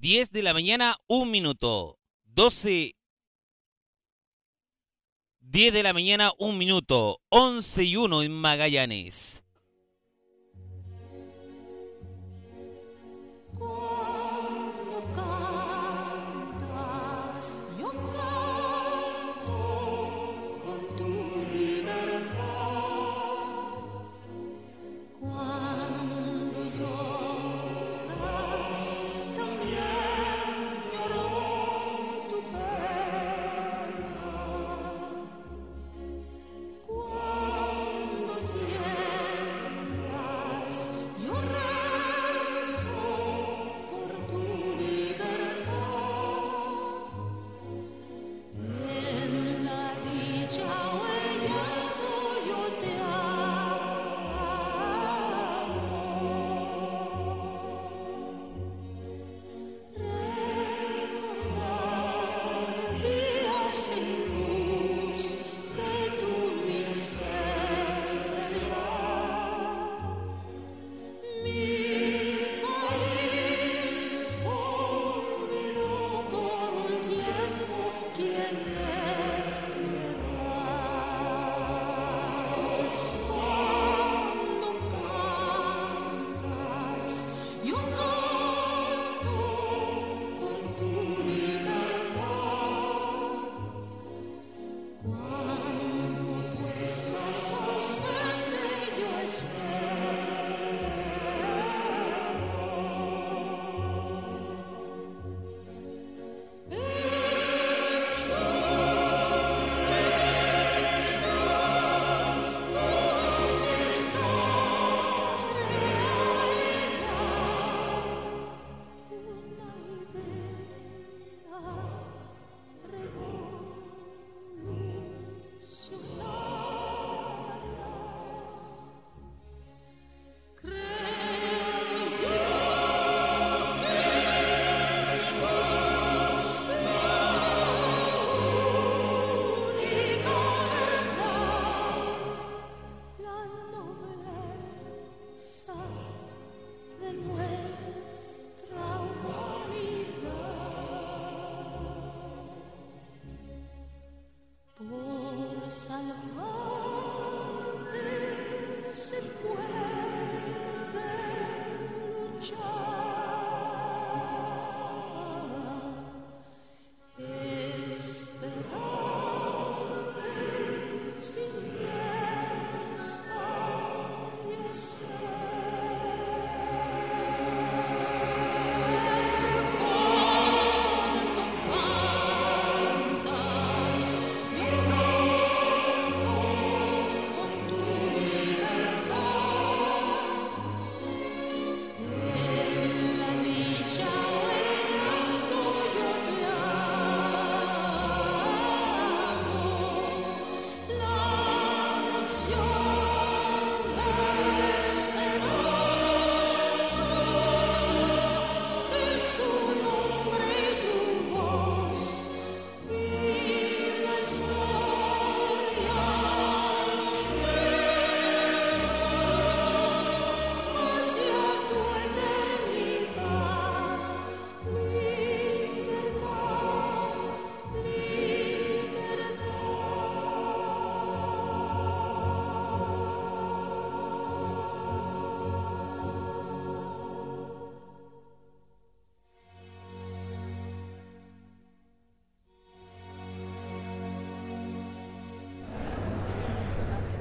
10 de la mañana, un minuto. 12. 10 de la mañana, un minuto. 11 y 1 en Magallanes.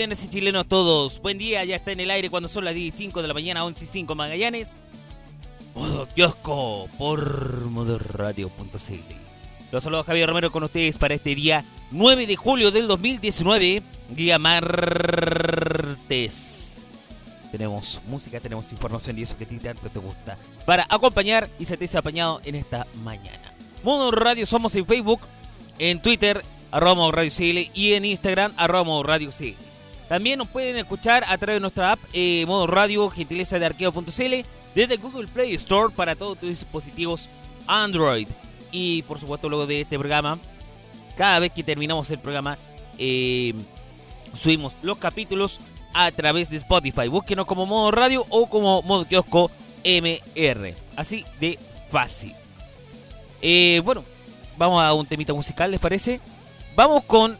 Chilenas y chilenos todos. Buen día, ya está en el aire cuando son las 10 y 5 de la mañana, 11 y 5 Magallanes. Modo kiosco por modoradio.cl. Los saludos Javier Romero con ustedes para este día 9 de julio del 2019, día martes. Tenemos música, tenemos información y eso que a ti tanto te gusta para acompañar y se te ha apañado en esta mañana. Modo Radio somos en Facebook, en Twitter, arroba Radio CL y en Instagram, arroba. También nos pueden escuchar a través de nuestra app eh, Modo Radio, gentileza de arqueo.cl, desde Google Play Store para todos tus dispositivos Android. Y por supuesto, luego de este programa, cada vez que terminamos el programa, eh, subimos los capítulos a través de Spotify. Búsquenos como modo radio o como modo kiosco MR. Así de fácil. Eh, bueno, vamos a un temita musical, ¿les parece? Vamos con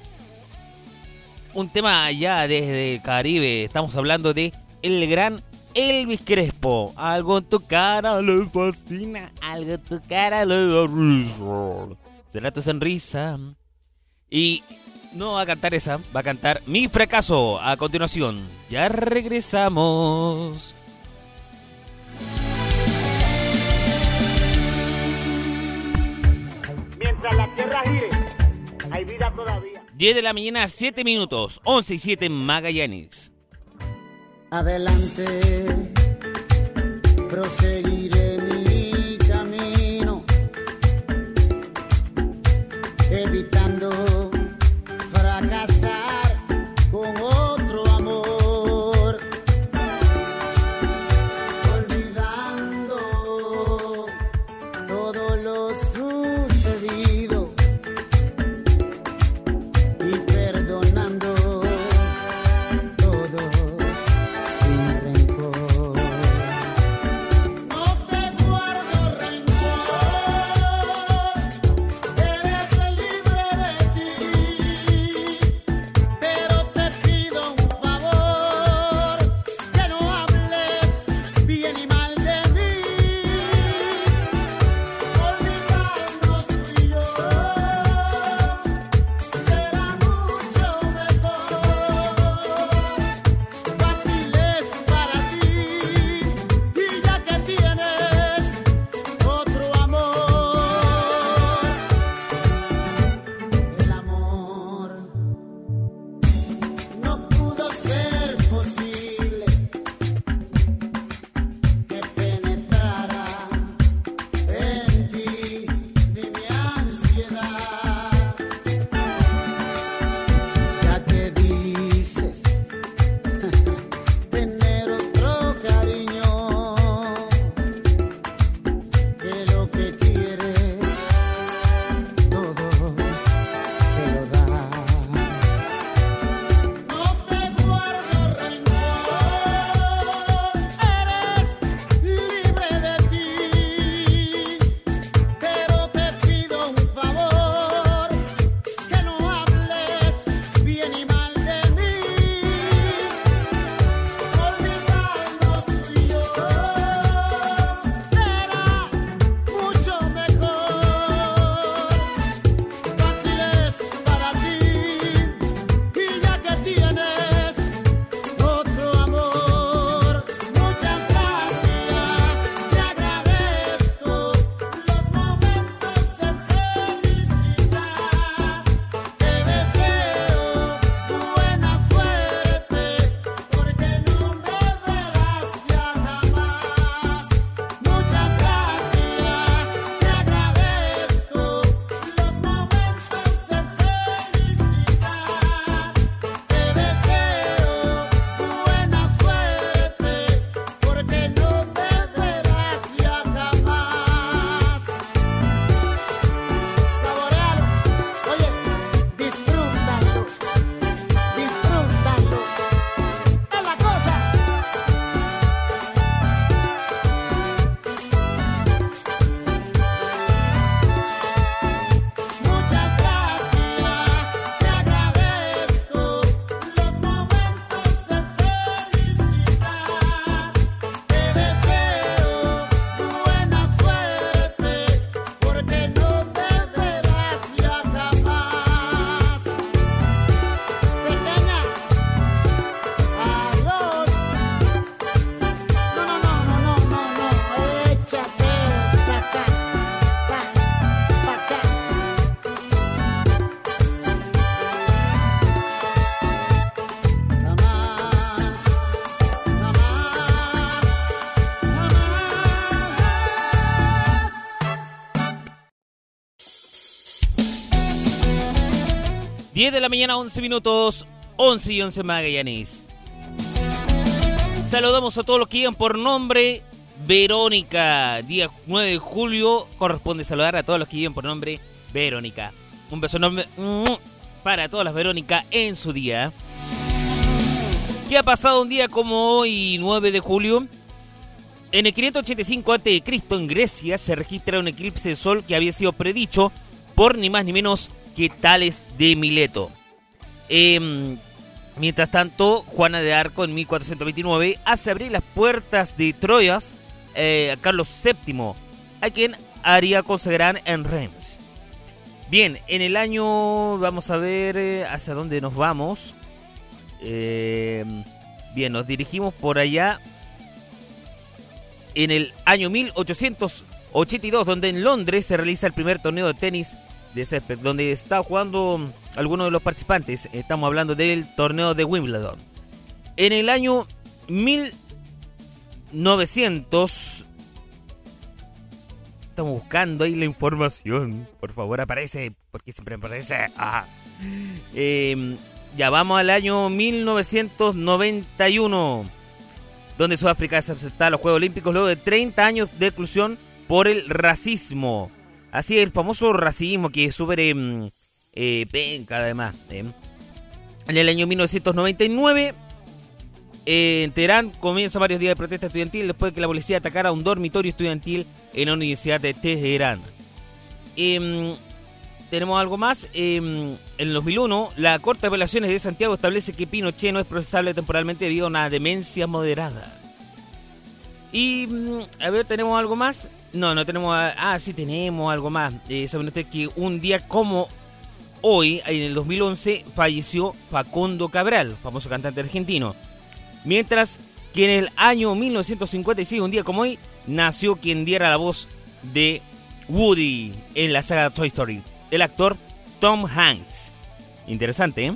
un tema allá desde el Caribe. Estamos hablando de el gran Elvis Crespo. Algo en tu cara le fascina, algo en tu cara le risa. Será tu sonrisa. Y no va a cantar esa, va a cantar Mi fracaso a continuación. Ya regresamos. Mientras la tierra gire, hay vida todavía. 10 de la mañana, 7 minutos, 11 y 7 en Magallanes. Adelante, proseguiré mi camino, evitando 10 de la mañana, 11 minutos, 11 y 11 Magallanes. Saludamos a todos los que llegan por nombre Verónica. Día 9 de julio corresponde saludar a todos los que llegan por nombre Verónica. Un beso enorme para todas las Verónica en su día. ¿Qué ha pasado un día como hoy, 9 de julio? En el 585 a.C. en Grecia se registra un eclipse de sol que había sido predicho por ni más ni menos que Tales de Mileto. Em, mientras tanto, Juana de Arco en 1429 hace abrir las puertas de Troyas eh, a Carlos VII, a quien haría consagrar en Reims. Bien, en el año, vamos a ver eh, hacia dónde nos vamos. Em, bien, nos dirigimos por allá en el año 1882, donde en Londres se realiza el primer torneo de tenis de césped, donde está jugando algunos de los participantes. Estamos hablando del torneo de Wimbledon. En el año 1900... Estamos buscando ahí la información. Por favor, aparece, porque siempre aparece. Ah. Em, ya vamos al año 1991 donde Sudáfrica se acepta a los Juegos Olímpicos luego de 30 años de exclusión por el racismo. Así el famoso racismo que es súper em, eh, penca además. Em. En el año 1999, en Teherán comienza varios días de protesta estudiantil después de que la policía atacara un dormitorio estudiantil en la Universidad de Teherán. Em, tenemos algo más. en el 2001, la Corte de Apelaciones de Santiago establece que Pinochet no es procesable temporalmente debido a una demencia moderada. Y, mm, a ver, ¿tenemos algo más? No, no tenemos... Ah, sí, tenemos algo más. Eh, Saben ustedes que un día como hoy, en el 2011, falleció Facundo Cabral, famoso cantante argentino. Mientras que en el año 1956, un día como hoy, nació quien diera la voz de Woody en la saga Toy Story el actor Tom Hanks. Interesante, ¿eh?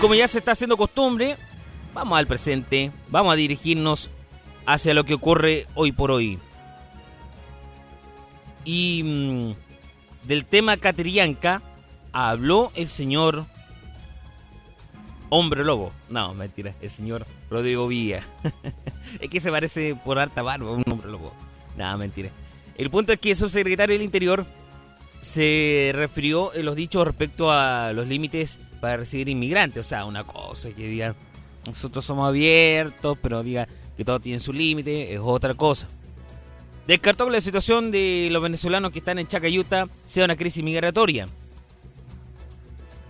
Como ya se está haciendo costumbre, vamos al presente, vamos a dirigirnos hacia lo que ocurre hoy por hoy. Y mm, del tema Caterianca habló el señor Hombre Lobo. No, mentira, el señor Rodrigo Villa. es que se parece por harta barba un hombre lobo. Nada, mentira. El punto es que el subsecretario del Interior se refirió en los dichos respecto a los límites para recibir inmigrantes. O sea, una cosa que diga, nosotros somos abiertos, pero diga que todo tiene su límite, es otra cosa. Descartó que la situación de los venezolanos que están en Chacayuta sea una crisis migratoria.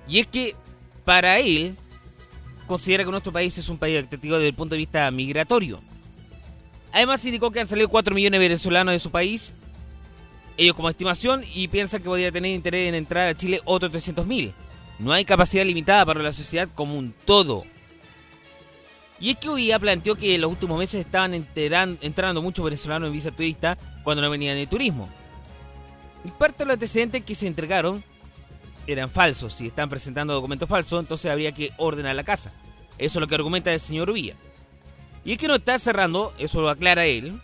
Y es que para él, considera que nuestro país es un país atractivo desde el punto de vista migratorio. Además indicó que han salido 4 millones de venezolanos de su país, ellos como estimación, y piensan que podría tener interés en entrar a Chile otros 300.000. No hay capacidad limitada para la sociedad como un todo. Y es que UIA planteó que en los últimos meses estaban entrando muchos venezolanos en visa turista cuando no venían de turismo. Y parte de los antecedentes que se entregaron eran falsos. Si están presentando documentos falsos, entonces habría que ordenar la casa. Eso es lo que argumenta el señor Villa. Y es que no está cerrando, eso lo aclara él,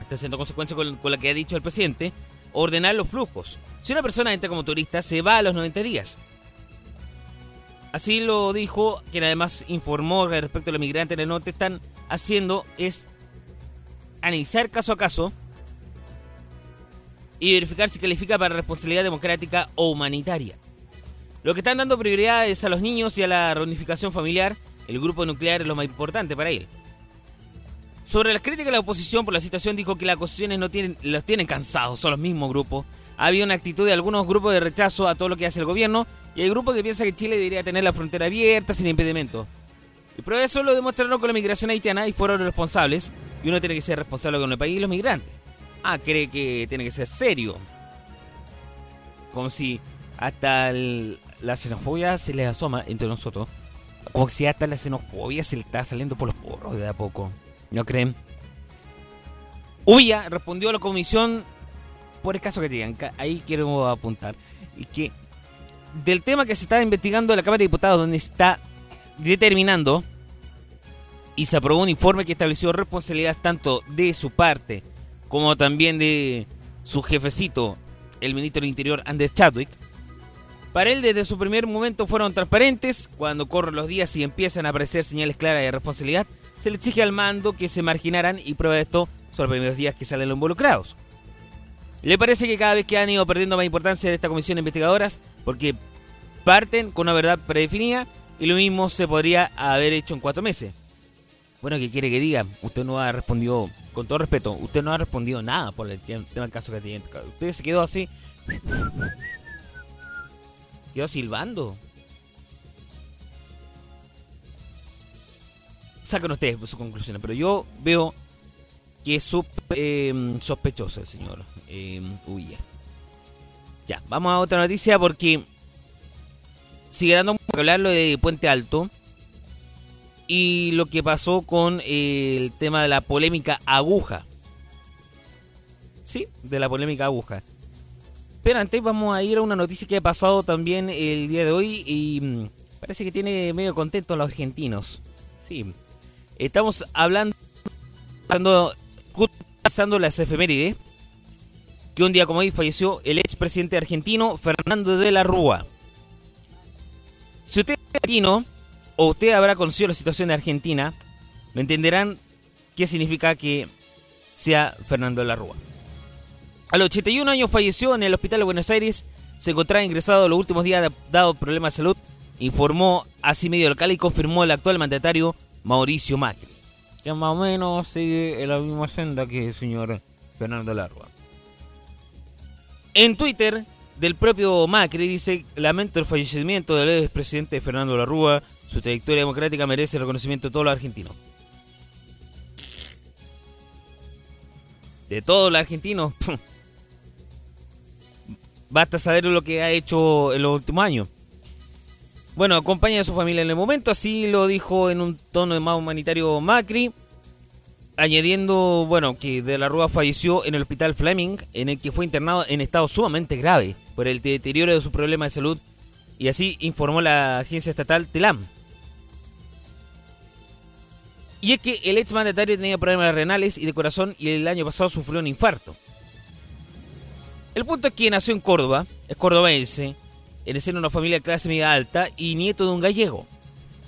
está siendo consecuencia con, con lo que ha dicho el presidente, ordenar los flujos. Si una persona entra como turista, se va a los 90 días. Así lo dijo, quien además informó respecto a los migrantes en el norte están haciendo es analizar caso a caso y verificar si califica para responsabilidad democrática o humanitaria. Lo que están dando prioridad es a los niños y a la reunificación familiar. El grupo nuclear es lo más importante para él. Sobre las críticas de la oposición por la situación, dijo que las acusaciones no tienen, los tienen cansados, son los mismos grupos. Había una actitud de algunos grupos de rechazo a todo lo que hace el gobierno y hay grupos que piensan que Chile debería tener la frontera abierta sin impedimento. Por eso lo demostraron con la migración haitiana y fueron los responsables. Y uno tiene que ser responsable con el país y los migrantes. Ah, cree que tiene que ser serio. Como si hasta la xenofobia se le asoma entre nosotros. Como si hasta la xenofobia se le está saliendo por los porros de a poco. ¿No creen? Uya respondió a la comisión por el caso que digan. Ahí quiero apuntar. Y que del tema que se está investigando en la Cámara de Diputados, donde está determinando y se aprobó un informe que estableció responsabilidades tanto de su parte como también de su jefecito, el ministro del Interior Anders Chadwick, para él desde su primer momento fueron transparentes, cuando corren los días y empiezan a aparecer señales claras de responsabilidad, se le exige al mando que se marginaran y prueba esto son los primeros días que salen los involucrados. ¿Le parece que cada vez que han ido perdiendo más importancia en esta comisión de investigadoras? Porque parten con una verdad predefinida y lo mismo se podría haber hecho en cuatro meses. Bueno, ¿qué quiere que diga? Usted no ha respondido, con todo respeto, usted no ha respondido nada por el tema del caso que tiene. Usted se quedó así. Quedó silbando. Sacan ustedes sus conclusiones, pero yo veo que es eh, sospechoso el señor eh, Ya, vamos a otra noticia porque sigue dando poco hablar lo de Puente Alto y lo que pasó con eh, el tema de la polémica aguja. Sí, de la polémica aguja. Pero antes vamos a ir a una noticia que ha pasado también el día de hoy y mm, parece que tiene medio contento a los argentinos. Sí, estamos hablando pasando las efemérides, que un día como hoy falleció el expresidente argentino Fernando de la Rúa. Si usted es argentino o usted habrá conocido la situación de Argentina, me entenderán qué significa que sea Fernando de la Rúa. A los 81 años falleció en el Hospital de Buenos Aires, se encontraba ingresado los últimos días dado problemas de salud, informó así medio local y confirmó el actual mandatario Mauricio Macri, que más o menos sigue en la misma senda que el señor Fernando Larva. En Twitter, del propio Macri dice, lamento el fallecimiento del expresidente Fernando Larrúa, su trayectoria democrática merece el reconocimiento de todos los argentinos. De todos los argentinos. Basta saber lo que ha hecho en los últimos años. Bueno, acompaña a su familia en el momento, así lo dijo en un tono más humanitario Macri, añadiendo, bueno, que De la Rúa falleció en el hospital Fleming, en el que fue internado en estado sumamente grave por el deterioro de su problema de salud, y así informó la agencia estatal TELAM. Y es que el ex mandatario tenía problemas renales y de corazón y el año pasado sufrió un infarto. El punto es que nació en Córdoba, es cordobense, el seno de una familia de clase media alta y nieto de un gallego.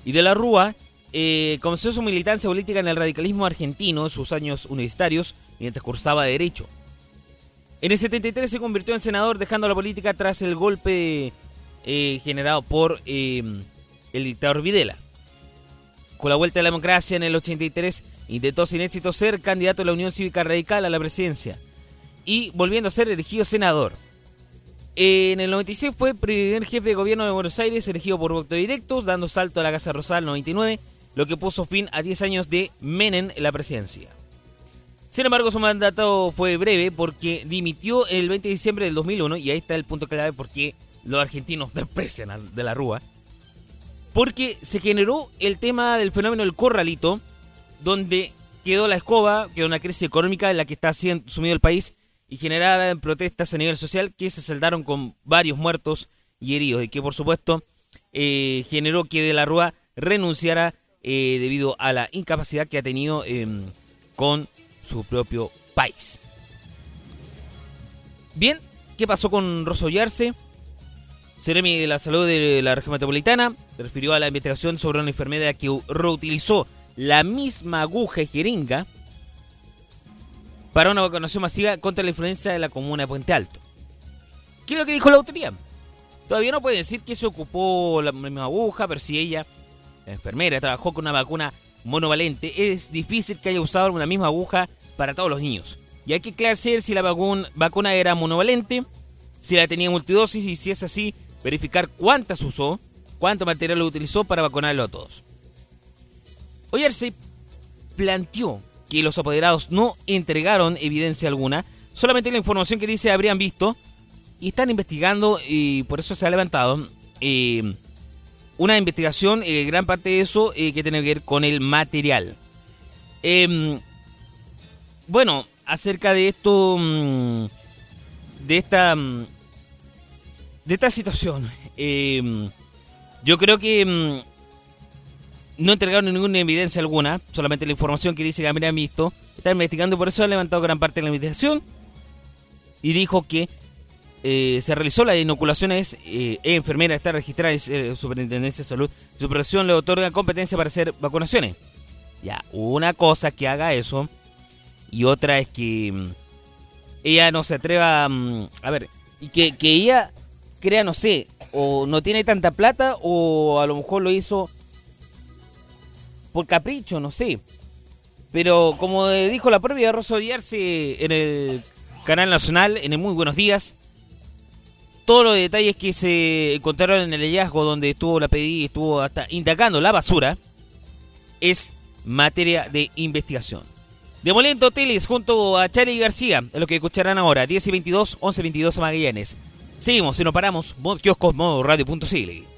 Y de la Rúa eh, comenzó su militancia política en el radicalismo argentino en sus años universitarios mientras cursaba Derecho. En el 73 se convirtió en senador dejando la política tras el golpe eh, generado por eh, el dictador Videla. Con la vuelta de la democracia en el 83 intentó sin éxito ser candidato a la Unión Cívica Radical a la presidencia y volviendo a ser elegido senador. En el 96 fue primer jefe de gobierno de Buenos Aires, elegido por voto directo, dando salto a la Casa Rosada en el 99, lo que puso fin a 10 años de Menem en la presidencia. Sin embargo, su mandato fue breve porque dimitió el 20 de diciembre del 2001, y ahí está el punto clave porque los argentinos desprecian de la Rúa, porque se generó el tema del fenómeno del corralito, donde quedó la escoba, quedó una crisis económica en la que está sumido el país, y generaron protestas a nivel social que se saldaron con varios muertos y heridos y que por supuesto eh, generó que De la Rúa renunciara eh, debido a la incapacidad que ha tenido em, con su propio país. Bien, ¿qué pasó con Rosso Yarse? Seremi de la Salud de la Región Metropolitana refirió a la investigación sobre una enfermedad que reutilizó la misma aguja y jeringa para una vacunación masiva contra la influenza de la comuna de Puente Alto. ¿Qué es lo que dijo la autoridad? Todavía no puede decir que se ocupó la misma aguja, pero si ella, la enfermera, trabajó con una vacuna monovalente, es difícil que haya usado una misma aguja para todos los niños. Y hay que aclarar si la vacuna era monovalente, si la tenía multidosis y si es así, verificar cuántas usó, cuánto material utilizó para vacunarlo a todos. se planteó que los apoderados no entregaron evidencia alguna, solamente la información que dice habrían visto y están investigando y por eso se ha levantado eh, una investigación, eh, gran parte de eso eh, que tiene que ver con el material. Em, bueno, acerca de esto, mm, de esta, mm, de esta situación, em, yo creo que mm, no entregaron ninguna evidencia alguna, solamente la información que dice que habrían visto. Están investigando, por eso han levantado gran parte de la investigación. y dijo que eh, se realizó la inoculación, es eh, enfermera, está registrada en eh, Superintendencia de Salud. Su le otorga competencia para hacer vacunaciones. Ya, una cosa que haga eso y otra es que mm, ella no se atreva mm, a ver, y que, que ella crea, no sé, o no tiene tanta plata o a lo mejor lo hizo por capricho, no sé. Pero como dijo la propia Rosa Villarse en el canal nacional, en el Muy Buenos Días, todos los detalles que se encontraron en el hallazgo donde estuvo la PDI, estuvo hasta indagando la basura, es materia de investigación. Demoliendo Hoteles junto a Charlie García, lo que escucharán ahora, 10 y 22, 11 y 22 Magallanes. Seguimos y no paramos, modo kioscos, modo radio.cl.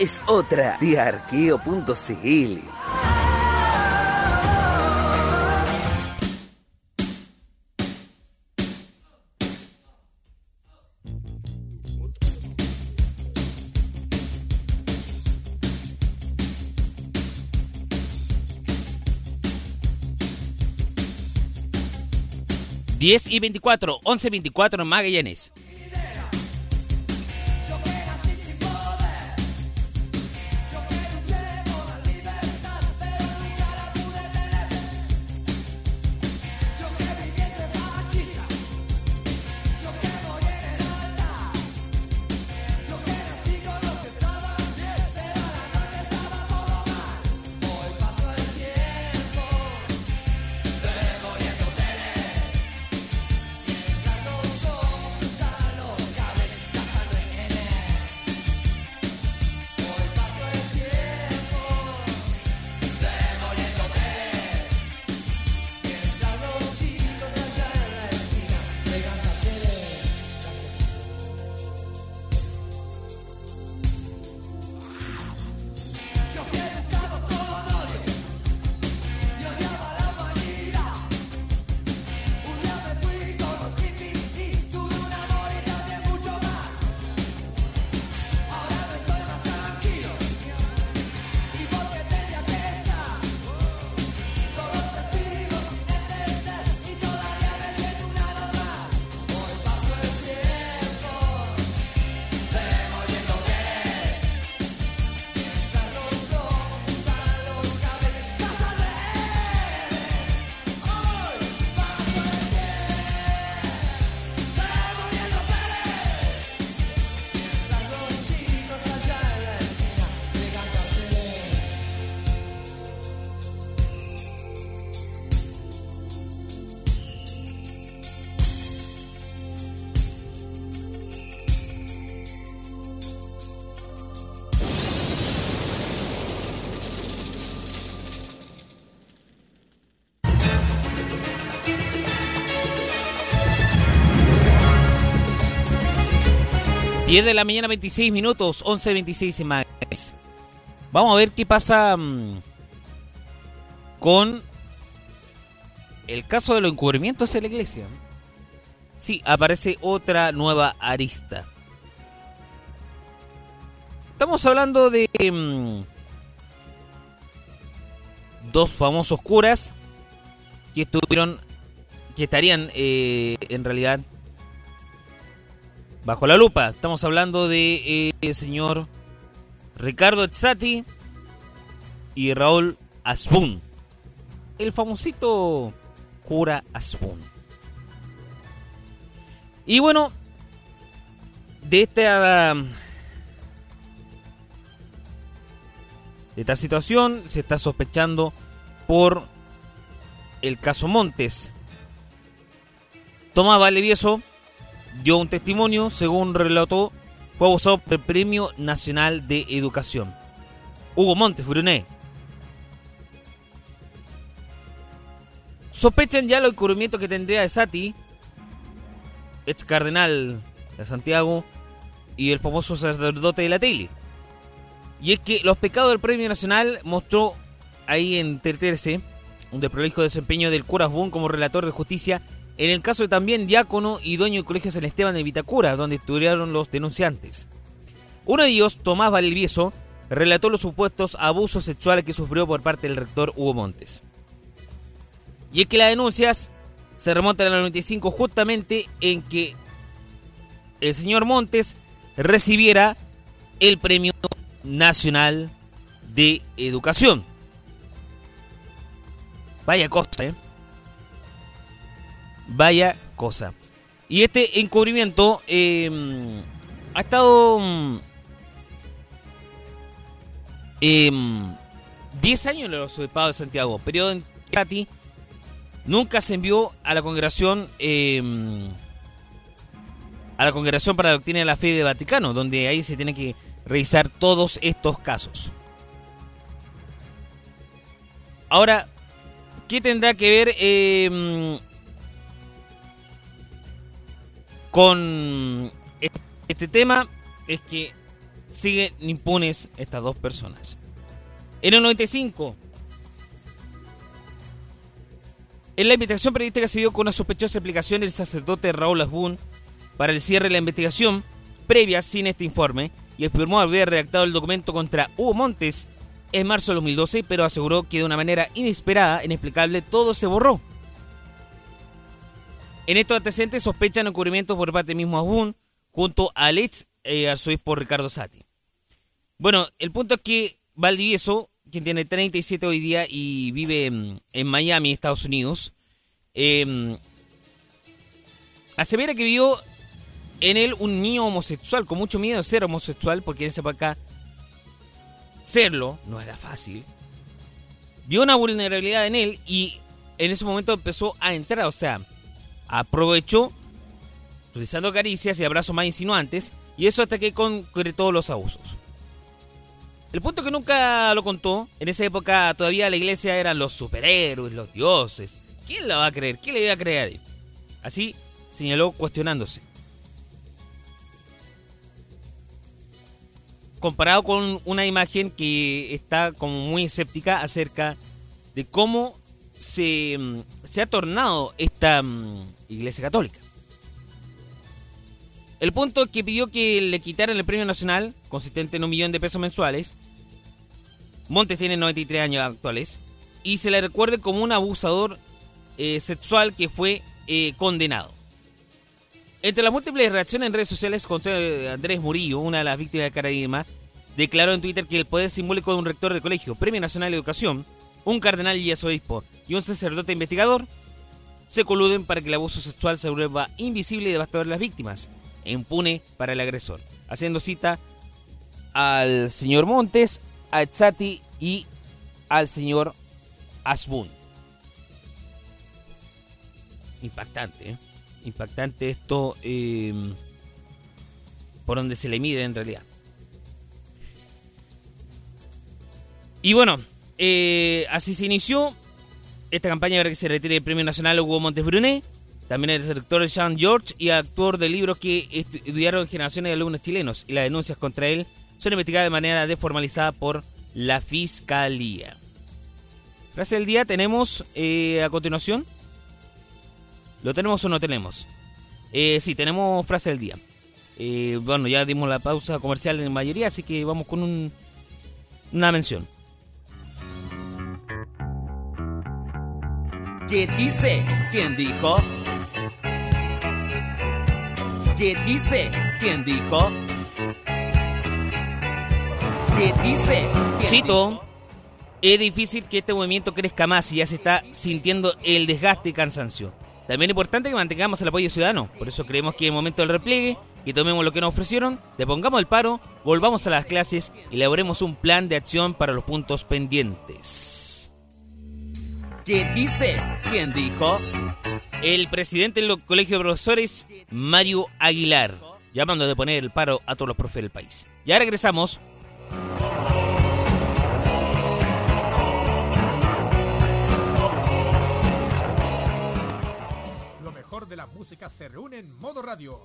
Es otra de arqueo.cl. Diez y 24, 11 y 24 en Magallanes. 10 de la mañana, 26 minutos, 11.26 en más. Vamos a ver qué pasa mm, con el caso de los encubrimientos en la iglesia. Sí, aparece otra nueva arista. Estamos hablando de mm, dos famosos curas que estuvieron, que estarían eh, en realidad bajo la lupa. Estamos hablando de eh, señor Ricardo Etzati y Raúl Asbun. El famosito cura Asbun. Y bueno, de esta de esta situación se está sospechando por el caso Montes. Tomás Valevieso dio un testimonio, según relató, fue abusado por el Premio Nacional de Educación. Hugo Montes, Brunet. Sospechan ya los encubrimientos que tendría Sati, ex cardenal de Santiago, y el famoso sacerdote de la tele. Y es que los pecados del Premio Nacional mostró ahí en Terterse un desprolijo desempeño del cura como relator de justicia en el caso de también diácono y dueño del colegio San Esteban de Vitacura, donde estuvieron los denunciantes. Uno de ellos, Tomás Valdivieso, relató los supuestos abusos sexuales que sufrió por parte del rector Hugo Montes. Y es que las denuncias se remontan al 95 justamente en que el señor Montes recibiera el Premio Nacional de Educación. Vaya cosa, ¿eh? Vaya cosa. Y este encubrimiento eh, ha estado eh, 10 años en el Obispado de Santiago, periodo en que nunca se envió a la congregación eh, a la congregación para la doctrina de la fe de Vaticano, donde ahí se tiene que revisar todos estos casos. Ahora, ¿qué tendrá que ver con este tema? Es que siguen impunes estas dos personas. En el 95, en la investigación periodística se dio con una sospechosa aplicación del sacerdote Raúl Asbun para el cierre de la investigación previa sin este informe y afirmó haber redactado el documento contra Hugo Montes en marzo de 2012, pero aseguró que de una manera inesperada, inexplicable, todo se borró. En estos antecedentes sospechan encubrimientos por parte mismo Asbun junto al ex eh, arzobispo Ricardo Sati. Bueno, el punto es que Valdivieso, quien tiene 37 hoy día y vive en, Miami, Estados Unidos, eh, asevera que vio en él un niño homosexual, con mucho miedo de ser homosexual, porque en esa época serlo no era fácil. Vio una vulnerabilidad en él y en ese momento empezó a entrar, o sea, aprovechó realizando caricias y abrazos más insinuantes, y eso hasta que concretó los abusos. El punto que nunca lo contó, en esa época todavía la iglesia eran los superhéroes, los dioses. ¿Quién la va a creer? ¿Quién le iba a creer? Así señaló cuestionándose. Comparado con una imagen que está como muy escéptica acerca de cómo se, se ha tornado esta mm, iglesia católica. El punto es que pidió que le quitaran el premio nacional, consistente en un millón de pesos mensuales. Montes tiene 93 años actuales. Y se le recuerde como un abusador eh, sexual que fue eh, condenado. Entre las múltiples reacciones en redes sociales, José Andrés Murillo, una de las víctimas de Caraíma, declaró en Twitter que el poder simbólico de un rector de colegio, Premio Nacional de Educación, un cardenal y arzobispo y un sacerdote investigador se coluden para que el abuso sexual se vuelva invisible y devastador de las víctimas e impune para el agresor, haciendo cita al señor Montes, a Etzati y al señor Asbun. Impactante, ¿eh? impactante esto eh, por donde se le mide en realidad. Y bueno, eh, así se inició esta campaña para que se retire el Premio Nacional Hugo Montes Brunet. También el director Sean George y actor de libros que estudiaron generaciones de alumnos chilenos y las denuncias contra él son investigadas de manera desformalizada por la Fiscalía. Frase del día tenemos eh, a continuación. ¿Lo tenemos o no tenemos? Eh, sí, tenemos frase del día. Eh, bueno, ya dimos la pausa comercial en mayoría, así que vamos con un, una mención. ¿Qué dice? ¿Quién dijo? ¿Qué dice? ¿Quién dijo? ¿Qué dice? ¿Quién Cito, es difícil que este movimiento crezca más y ya se está sintiendo el desgaste y cansancio. También es importante que mantengamos el apoyo ciudadano, por eso creemos que es momento del repliegue, que tomemos lo que nos ofrecieron, depongamos el paro, volvamos a las clases y elaboremos un plan de acción para los puntos pendientes. ¿Qué dice? ¿Quién dijo? El presidente del Colegio de Profesores, Mario Aguilar, llamando de poner el paro a todos los profes del país. Ya regresamos. Lo mejor de la música se reúne en modo radio.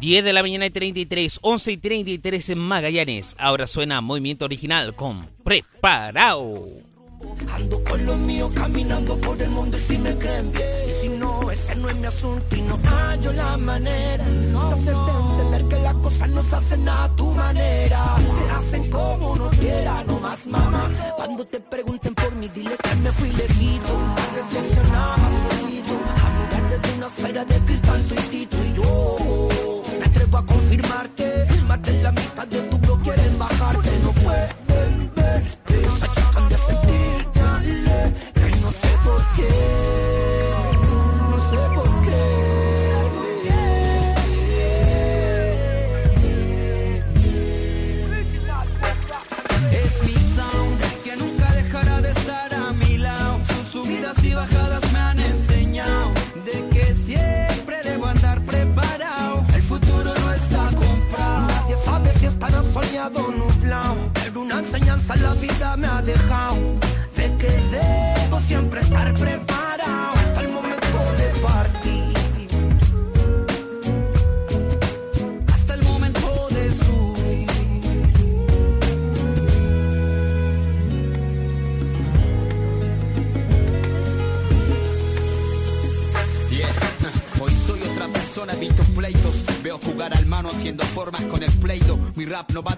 10 de la mañana y 33, 11 y 33 en Magallanes. Ahora suena Movimiento Original con Preparado. Ando con los míos caminando por el mundo y si me creen bien. Y si no, ese no es mi asunto y no hallo la manera de hacerte entender que las cosas no se hacen a tu manera. Se hacen como uno quiera, no más mamá. Cuando te pregunten por mí, dile que me fui lejito. Reflexionar rap no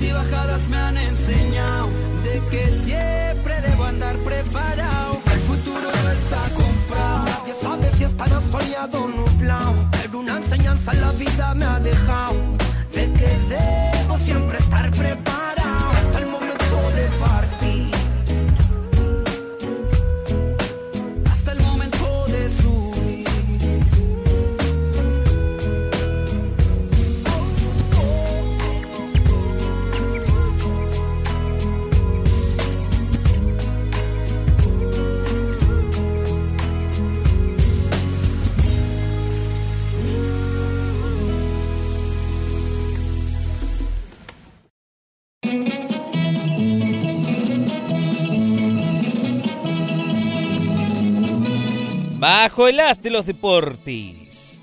y bajadas me han enseñado de que siempre debo andar preparado. El futuro no está comprado. Nadie sabe si estará soñado nublado. Pero una enseñanza la vida me ha dejado de que debo siempre estar preparado bajo el de los deportes.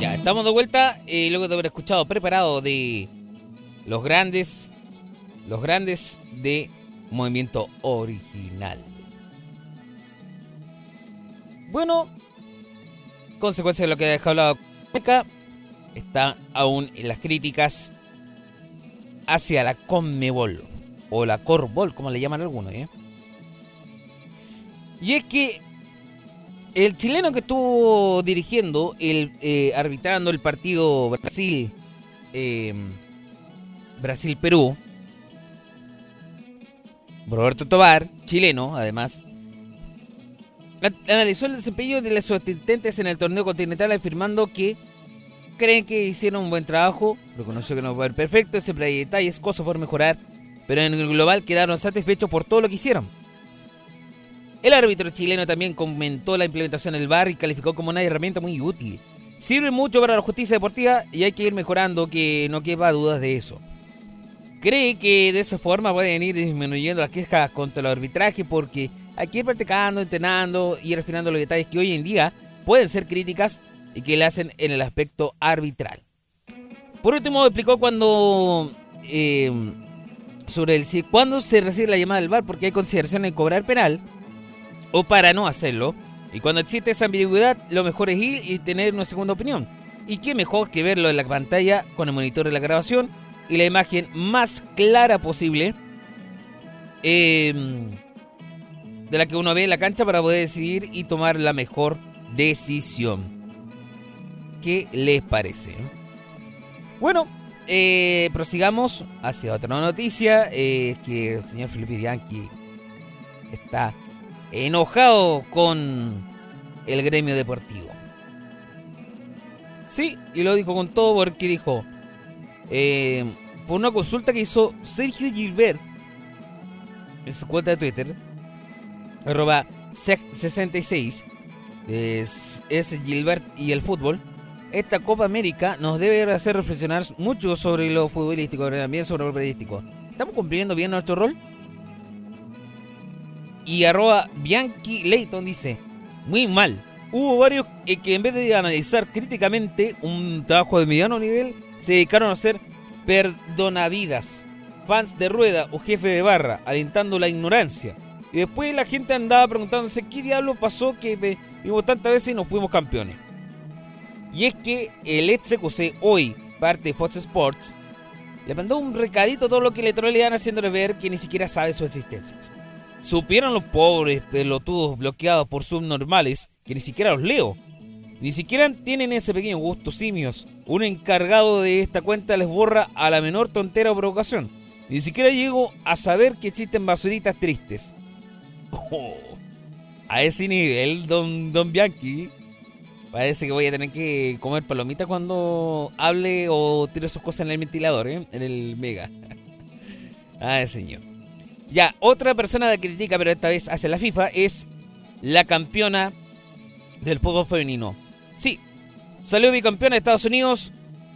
Ya, estamos de vuelta eh, luego de haber escuchado preparado de los grandes, los grandes de Movimiento Original. Bueno, consecuencia de lo que ha dejado hablado acá, está aún en las críticas hacia la Conmebol o la Corbol, como le llaman algunos, ¿eh? Y es que el chileno que estuvo dirigiendo, el eh, arbitrando el partido Brasil, eh, Brasil-Perú, Roberto Tobar, chileno además, analizó el desempeño de los asistentes en el torneo continental afirmando que creen que hicieron un buen trabajo, reconoció que no fue perfecto, siempre hay detalles, cosas por mejorar, pero en el global quedaron satisfechos por todo lo que hicieron. El árbitro chileno también comentó la implementación del VAR y calificó como una herramienta muy útil. Sirve mucho para la justicia deportiva y hay que ir mejorando, que no quepa dudas de eso. Cree que de esa forma pueden ir disminuyendo las quejas contra el arbitraje porque hay ir practicando, entrenando y refinando los detalles que hoy en día pueden ser críticas y que le hacen en el aspecto arbitral. Por último, explicó cuando eh, sobre el si cuándo se recibe la llamada del VAR porque hay consideración en cobrar penal o para no hacerlo. Y cuando existe esa ambigüedad, lo mejor es ir y tener una segunda opinión. Y qué mejor que verlo en la pantalla con el monitor de la grabación y la imagen más clara posible eh, de la que uno ve en la cancha para poder decidir y tomar la mejor decisión. ¿Qué les parece? Bueno, eh, prosigamos hacia otra noticia. Eh, que el señor Felipe Bianchi está enojado con el gremio deportivo. Sí, y lo dijo con todo porque dijo, eh, por una consulta que hizo Sergio Gilbert en su cuenta de Twitter, arroba 66, es, es Gilbert y el fútbol. Esta Copa América nos debe hacer reflexionar mucho sobre lo futbolístico, pero también sobre lo periodístico. ¿Estamos cumpliendo bien nuestro rol? Y arroba Bianchi Leighton dice, muy mal. Hubo varios que en vez de analizar críticamente un trabajo de mediano nivel, se dedicaron a ser perdonavidas, fans de rueda o jefe de barra, alentando la ignorancia. Y después la gente andaba preguntándose qué diablo pasó que vimos tantas veces y nos fuimos campeones. Y es que el ex CQC, hoy parte de Fox Sports, le mandó un recadito a todo lo que le trolean haciéndole ver que ni siquiera sabe su existencia. Supieron los pobres pelotudos bloqueados por subnormales que ni siquiera los leo. Ni siquiera tienen ese pequeño gusto simios. Un encargado de esta cuenta les borra a la menor tontera o provocación. Ni siquiera llego a saber que existen basuritas tristes. Oh, a ese nivel, don, don Bianchi, parece que voy a tener que comer palomita cuando hable o tire sus cosas en el ventilador, ¿eh? en el mega. Ay, señor. Ya, otra persona que critica, pero esta vez hacia la FIFA, es la campeona del fútbol femenino. Sí, salió bicampeona de Estados Unidos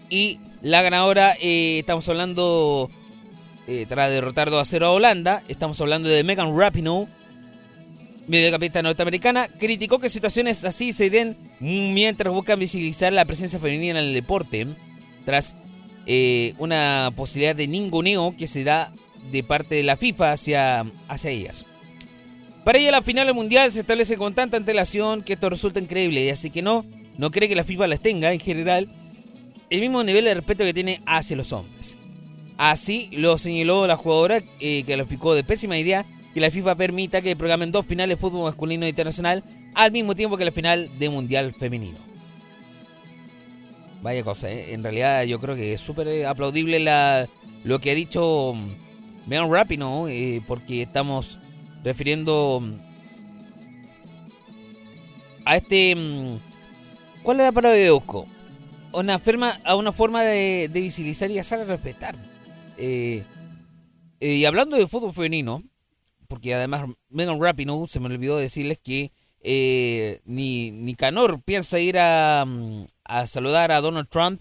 y la ganadora, eh, estamos hablando, eh, tras derrotar 2 a 0 a Holanda, estamos hablando de Megan Rapinoe, mediocampista norteamericana, criticó que situaciones así se den mientras buscan visibilizar la presencia femenina en el deporte, tras eh, una posibilidad de ninguneo que se da de parte de la FIFA hacia, hacia ellas. Para ella la final del mundial se establece con tanta antelación que esto resulta increíble, así que no, no cree que la FIFA las tenga en general el mismo nivel de respeto que tiene hacia los hombres. Así lo señaló la jugadora eh, que lo explicó de pésima idea que la FIFA permita que programen dos finales de fútbol masculino e internacional al mismo tiempo que la final de mundial femenino. Vaya cosa, ¿eh? en realidad yo creo que es súper aplaudible la, lo que ha dicho Megan Rapino, eh, porque estamos refiriendo a este... mm, ¿Cuál es la palabra de busco? Una forma, a una forma de, de visibilizar y hacer respetar. Eh, eh, y hablando de fútbol femenino, porque además Megan Rapinoe se me olvidó decirles que eh, ni, ni Canor piensa ir a, mm, a saludar a Donald Trump,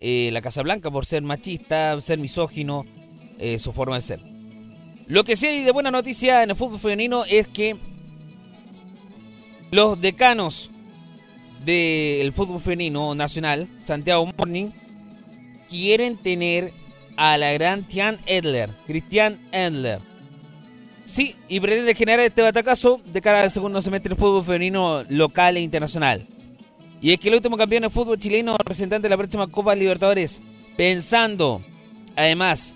eh, la Casa Blanca, por ser machista, ser misógino, eh, su forma de ser. Lo que sí hay de buena noticia en el fútbol femenino es que los decanos del fútbol femenino nacional, Santiago Morning, quieren tener a la gran Tian Edler, Cristian Edler. Sí, y pretende generar este batacazo de cara al segundo semestre del fútbol femenino local e internacional. Y es que el último campeón de fútbol chileno, representante de la próxima Copa Libertadores, pensando además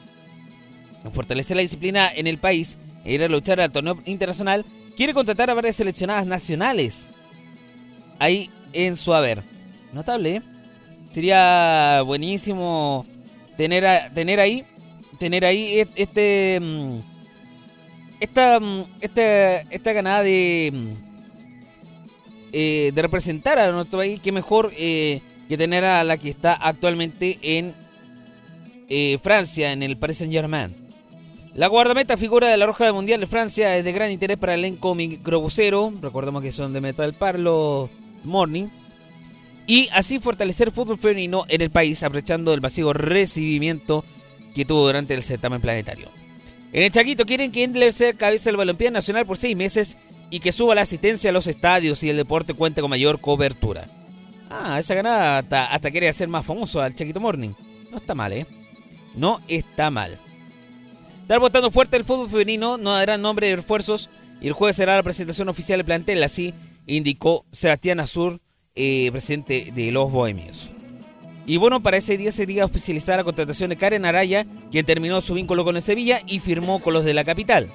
en fortalecer la disciplina en el país e ir a luchar al torneo internacional, quiere contratar a varias seleccionadas nacionales. Ahí en su haber. Notable, ¿eh? Sería buenísimo tener, a- tener ahí, tener ahí e- este, mm, esta, mm, esta, esta ganada de, mm, eh, de representar a nuestro país, que mejor eh, que tener a la que está actualmente en eh, Francia, en el Paris Saint Germain. La guardameta figura de la Roja del Mundial de Francia es de gran interés para el elenco microbusero. Recordemos que son de Metal Parlo Morning. Y así fortalecer el fútbol femenino en el país, aprovechando el masivo recibimiento que tuvo durante el certamen planetario. En el Chaquito quieren que Endler sea cabeza del balompié nacional por seis meses y que suba la asistencia a los estadios y el deporte cuente con mayor cobertura. Ah, esa ganada hasta, quiere hacer más famoso al Chaquito Morning. No está mal, ¿eh? No está mal. Estar votando fuerte el fútbol femenino, no dará nombre de refuerzos y el jueves será la presentación oficial del plantel, así indicó Sebastián Azur, eh, presidente de los Bohemios. Y bueno, para ese día sería oficializar la contratación de Karen Araya, quien terminó su vínculo con el Sevilla y firmó con los de la capital.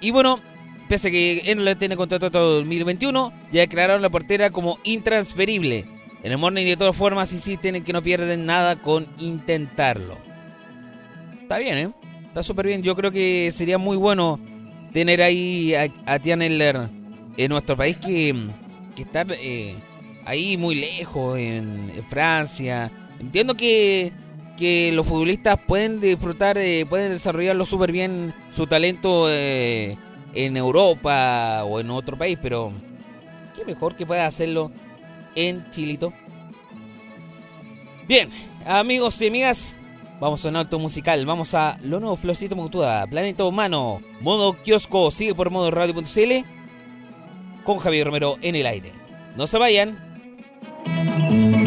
Y bueno, pese a que Endler tiene contrato hasta 2021, ya declararon la portera como intransferible. En el Morning de todas formas insisten en que no pierden nada con intentarlo. Está bien, ¿eh? Está súper bien. Yo creo que sería muy bueno tener ahí a, a Tian Eller en nuestro país que, que estar eh, ahí muy lejos, en, Francia. Entiendo que, que los futbolistas pueden disfrutar, eh, pueden desarrollarlo súper bien su talento eh, en Europa o en otro país, pero qué mejor que pueda hacerlo en Chilito. Bien, amigos y amigas, vamos a un alto musical. Vamos a lo nuevo Florcito Mutua, Planeta Humano, modo kiosco, sigue por modo radio.cl con Javier Romero en el aire. No se vayan. Thank you.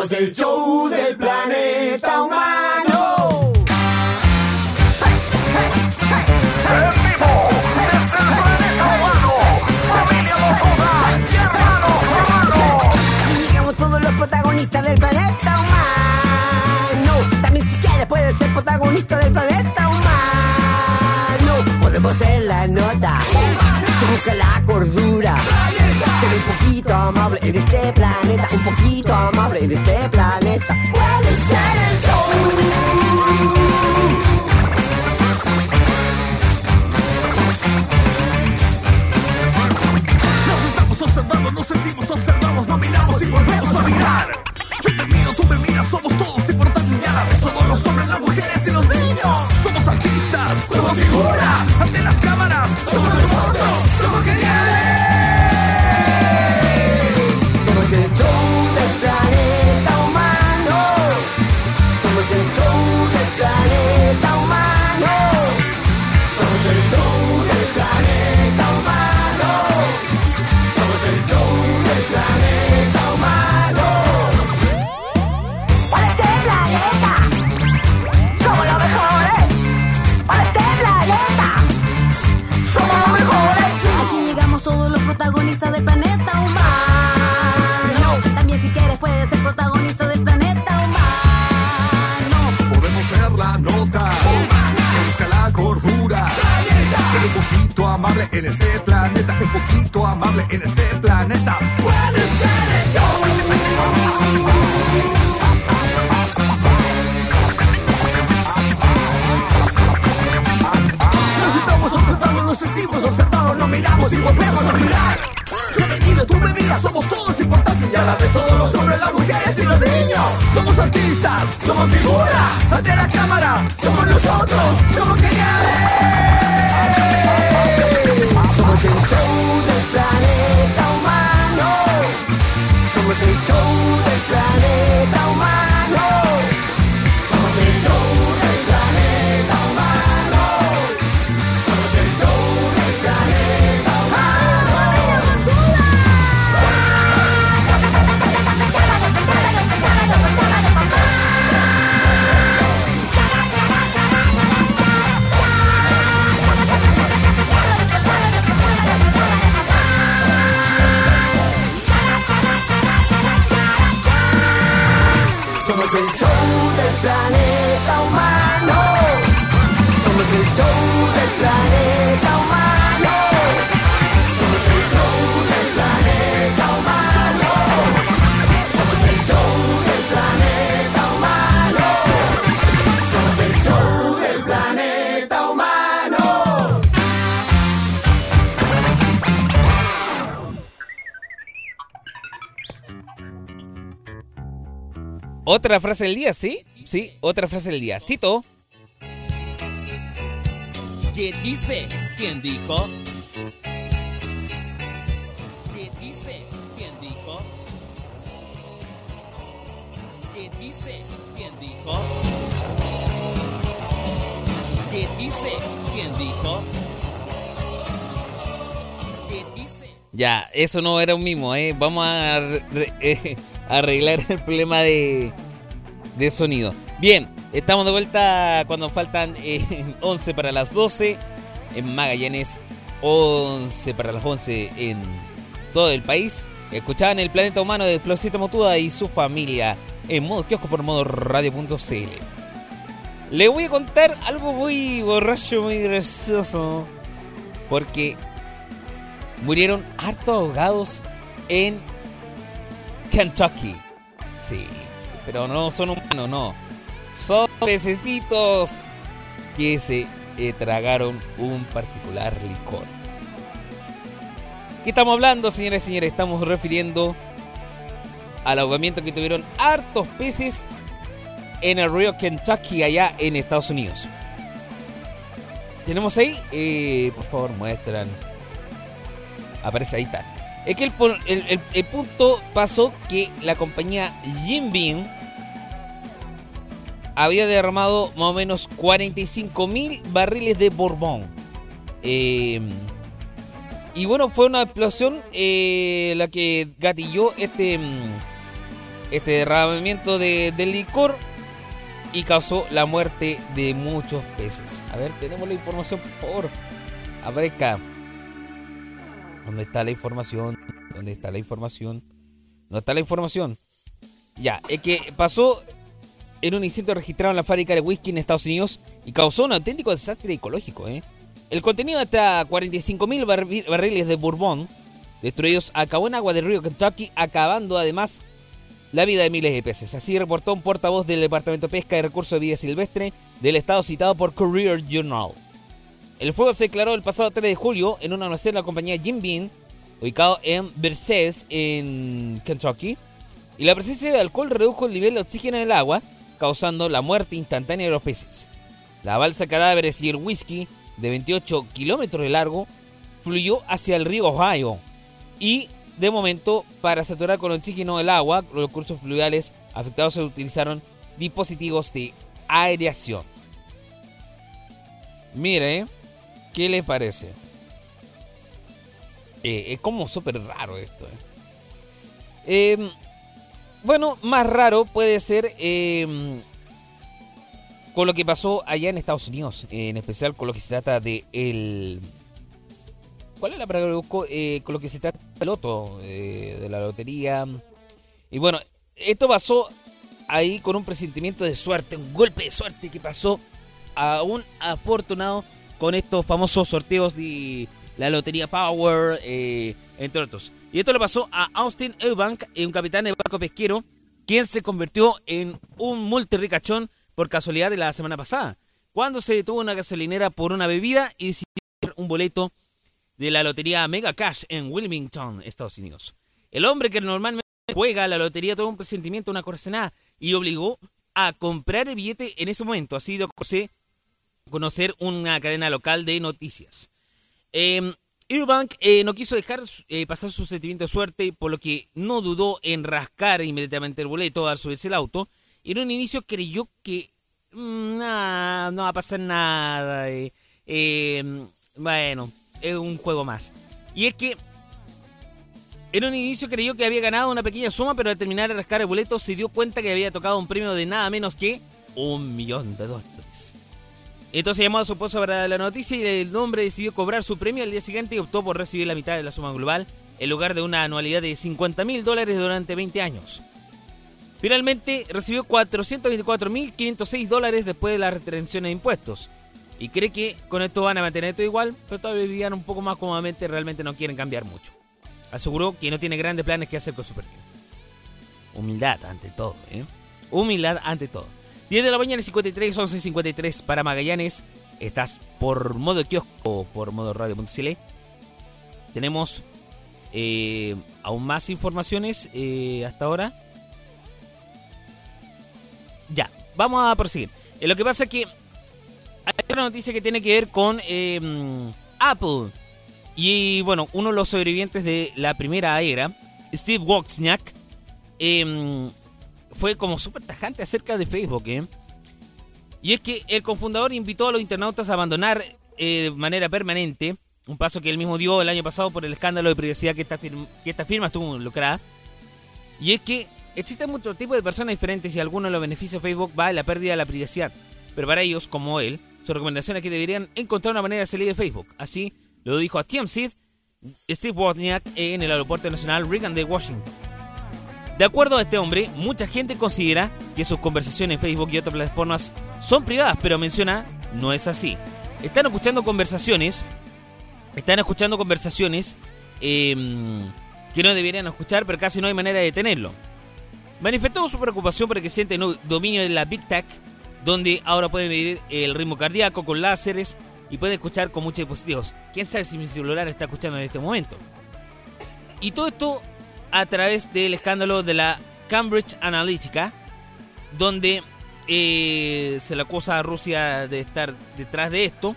Somos el show del planeta humano. Y llegamos todos los protagonistas del planeta humano. También si quieres puedes ser protagonista del planeta humano. Podemos ser la nota. Busca la cordura. Un poquito amable en este planeta. Un poquito amable en este planeta. Puede ser el show. Nos estamos observando, nos sentimos observados, no miramos y volvemos a mirar. En este planeta, un poquito amable en este planeta. Puede ser show. Nos estamos observando, nos sentimos observados, nos miramos y volvemos a mirar. Yo me miro, tú me somos todos importantes y a la vez todos los hombres, las mujeres y los niños. Somos artistas, somos figura, ante las cámaras, somos nosotros, somos geniales. Somos el Somos el show del planeta humano. Somos el show del planeta humano. Otra frase del día, ¿sí? Sí, otra frase del día. Cito. ¿Qué dice? ¿Quién dijo? ¿Qué dice? ¿Quién dijo? ¿Qué dice? ¿Quién dijo? ¿Qué dice? ¿Quién dijo? Ya, eso no era un mimo, ¿eh? Vamos a eh, arreglar el problema de, de sonido. Bien, estamos de vuelta cuando faltan eh, 11 para las 12 en Magallanes, 11 para las 11 en todo el país. Escuchaban el planeta humano de Florcita Motuda y su familia en modo kiosco por modo radio.cl. Le voy a contar algo muy borracho, muy gracioso. Porque murieron hartos ahogados en Kentucky. Sí, pero no son humanos, no. Son pececitos que se eh, tragaron un particular licor. ¿Qué estamos hablando, señores y señores? Estamos refiriendo al ahogamiento que tuvieron hartos peces en el río Kentucky, allá en Estados Unidos. ¿Tenemos ahí? Eh, por favor, muestran. Aparece ahí está. Es que el, el- punto pasó que la compañía Beam había derramado más o menos 45 mil barriles de Bourbon. Eh, y bueno, fue una explosión eh, la que gatilló este, mm, este derramamiento de, de licor y causó la muerte de muchos peces. A ver, tenemos la información, por favor. Aparezca. ¿Dónde está la información? ¿Dónde está la información? ¿Dónde está la información? Ya, es que pasó en un incendio registrado en la fábrica de whisky en Estados Unidos y causó un auténtico desastre ecológico. ¿eh? El contenido de hasta 45.000 barri- barriles de bourbon destruidos acabó en agua del río Kentucky, acabando además la vida de miles de peces. Así reportó un portavoz del Departamento de Pesca y Recursos de Vida Silvestre del estado citado por Courier Journal. El fuego se declaró el pasado 3 de julio en un almacén de la compañía Jim Beam, ubicado en Versailles, en Kentucky, y la presencia de alcohol redujo el nivel de oxígeno en el agua, causando la muerte instantánea de los peces. La balsa cadáveres y el whisky, de 28 kilómetros de largo, fluyó hacia el río Ohio y, de momento, para saturar con oxígeno el agua, los cursos fluviales afectados se utilizaron dispositivos de aireación. Mire, ¿qué le parece? Eh, es como súper raro esto. eh. Em, bueno, más raro puede ser em, con lo que pasó allá en Estados Unidos, en especial con lo que se trata de el... ¿Cuál es la palabra que busco? Eh, con lo que se trata del loto, eh, de la lotería. Y bueno, esto pasó ahí con un presentimiento de suerte, un golpe de suerte que pasó a un afortunado con estos famosos sorteos de, la Lotería Power, eh, entre otros. Y esto le pasó a Austin Eubank, eh, un capitán de barco pesquero, quien se convirtió en un multirricachón por casualidad de la semana pasada, cuando se detuvo una gasolinera por una bebida y decidió un boleto de la lotería Mega Cash en Wilmington, Estados Unidos. El hombre que normalmente juega la lotería tuvo un presentimiento, una corazonada, y obligó a comprar el billete en ese momento. Ha sido conocer una cadena local de noticias. Eh, eh, no quiso dejar eh, pasar su sentimiento de suerte, por lo que no dudó en rascar inmediatamente el boleto al subirse el auto. Y en un inicio creyó que mm, no va a pasar nada. Eh, bueno, es un juego más. Y es que en un inicio creyó que había ganado una pequeña suma, pero al terminar de rascar el boleto se dio cuenta que había tocado un premio de nada menos que un millón de dólares. Entonces llamó a su esposo para la noticia y el hombre decidió cobrar su premio al día siguiente y optó por recibir la mitad de la suma global en lugar de una anualidad de 50 mil dólares durante 20 años. Finalmente recibió 424.506 dólares después de la retención de impuestos. Y cree que con esto van a mantener todo igual, pero todavía vivían un poco más cómodamente, realmente no quieren cambiar mucho. Aseguró que no tiene grandes planes que hacer con su premio. Humildad ante todo, ¿eh? Humildad ante todo. 10 de la mañana 53, 11 53 para Magallanes. Estás por modo kiosco o por modo radio.cl. Tenemos eh, aún más informaciones eh, hasta ahora. Ya, vamos a proseguir. Eh, lo que pasa es que hay otra noticia que tiene que ver con em, Apple. Y bueno, uno de los sobrevivientes de la primera era, Steve Wozniak, eh, fue como súper tajante acerca de Facebook. ¿eh? Y es que el cofundador invitó a los internautas a abandonar eh, de manera permanente, un paso que él mismo dio el año pasado por el escándalo de privacidad que esta, firma, que esta firma estuvo involucrada. Y es que existen muchos tipos de personas diferentes y algunos de los beneficios de Facebook va en la pérdida de la privacidad. Pero para ellos, como él, su recomendación es que deberían encontrar una manera de salir de Facebook. Así lo dijo a TMZ Steve Wozniak en el Aeropuerto Nacional Reagan de Washington. De acuerdo a este hombre, mucha gente considera que sus conversaciones en Facebook y otras plataformas son privadas, pero menciona no es así. Están escuchando conversaciones, están escuchando conversaciones eh, que no deberían escuchar, pero casi no hay manera de detenerlo. Manifestó su preocupación siente el dominio de la Big Tech, donde ahora puede medir el ritmo cardíaco con láseres y puede escuchar con muchos dispositivos. ¿Quién sabe si mi celular está escuchando en este momento? Y todo esto a través del escándalo de la Cambridge Analytica, donde eh, se le acusa a Rusia de estar detrás de esto,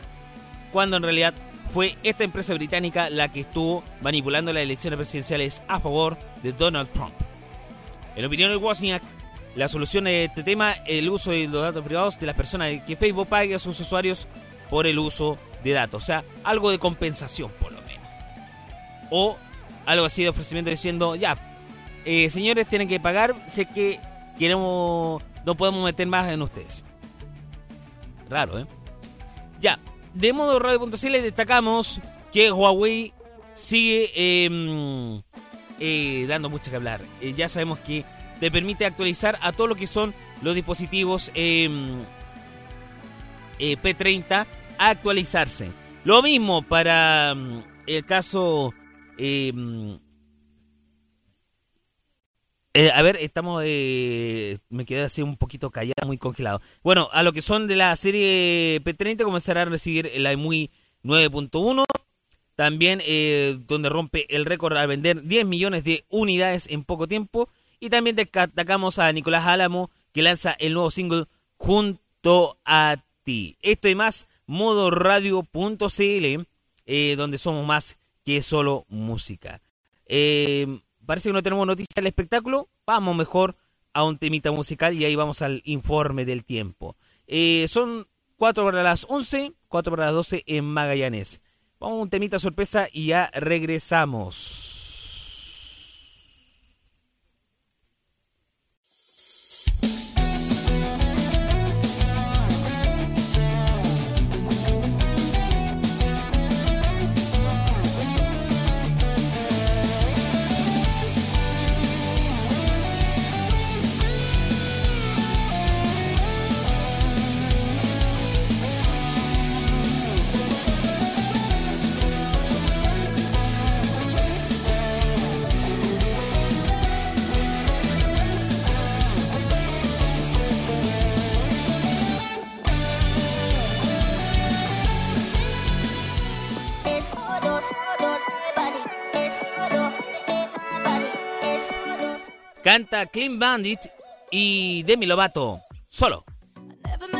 cuando en realidad fue esta empresa británica la que estuvo manipulando las elecciones presidenciales a favor de Donald Trump. En opinión de Wozniak, la solución de este tema es el uso de los datos privados de las personas que Facebook pague a sus usuarios por el uso de datos. O sea, algo de compensación por lo menos. O algo así de ofrecimiento diciendo, ya, eh, señores, tienen que pagar, sé que queremos, no podemos meter más en ustedes. Raro, ¿eh? Ya, de modo radio.cl destacamos que Huawei sigue eh, eh, dando mucho que hablar. Eh, ya sabemos que te permite actualizar a todo lo que son los dispositivos em, eh, P30 a actualizarse. Lo mismo para mm, el caso... em, eh, a ver, estamos. eh, me quedé así un poquito callado, muy congelado. Bueno, a lo que son de la serie P30 comenzará a recibir la EMUI 9.1. También eh, donde rompe el récord al vender 10 millones de unidades en poco tiempo. Y también destacamos a Nicolás Álamo que lanza el nuevo single Junto a ti. Esto y más, modoradio.cl, donde somos más que solo música. Eh, parece que no tenemos noticias del espectáculo. Vamos mejor a un temita musical y ahí vamos al informe del tiempo. Eh, son 4 para las 11, 4 para las 12 en Magallanes. Vamos a un temita sorpresa y ya regresamos. Canta Clean Bandit y Demi Lovato. Solo. I do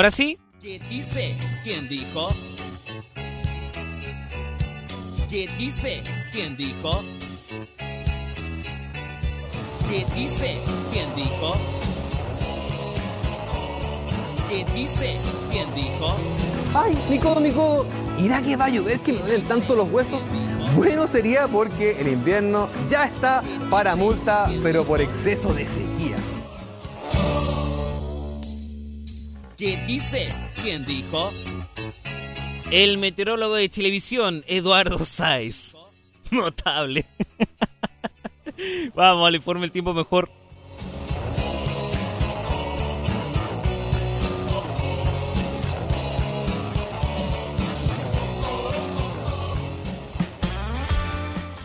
Ahora sí, ¿Qué dice? ¿Quién dijo? ¿Qué dice? ¿Quién dijo? ¿Qué dice? ¿Quién dijo? ¿Qué dice? ¿Quién dijo? Ay, mi codo, mi codo. ¿Irá que va a llover que me duelen tanto los huesos? Bueno sería porque el invierno ya está para multa, pero por exceso de sequía. ¿Qué dice? ¿Quién dijo? el meteorólogo de televisión, Eduardo Sáez. Notable. Vamos al informe el tiempo mejor.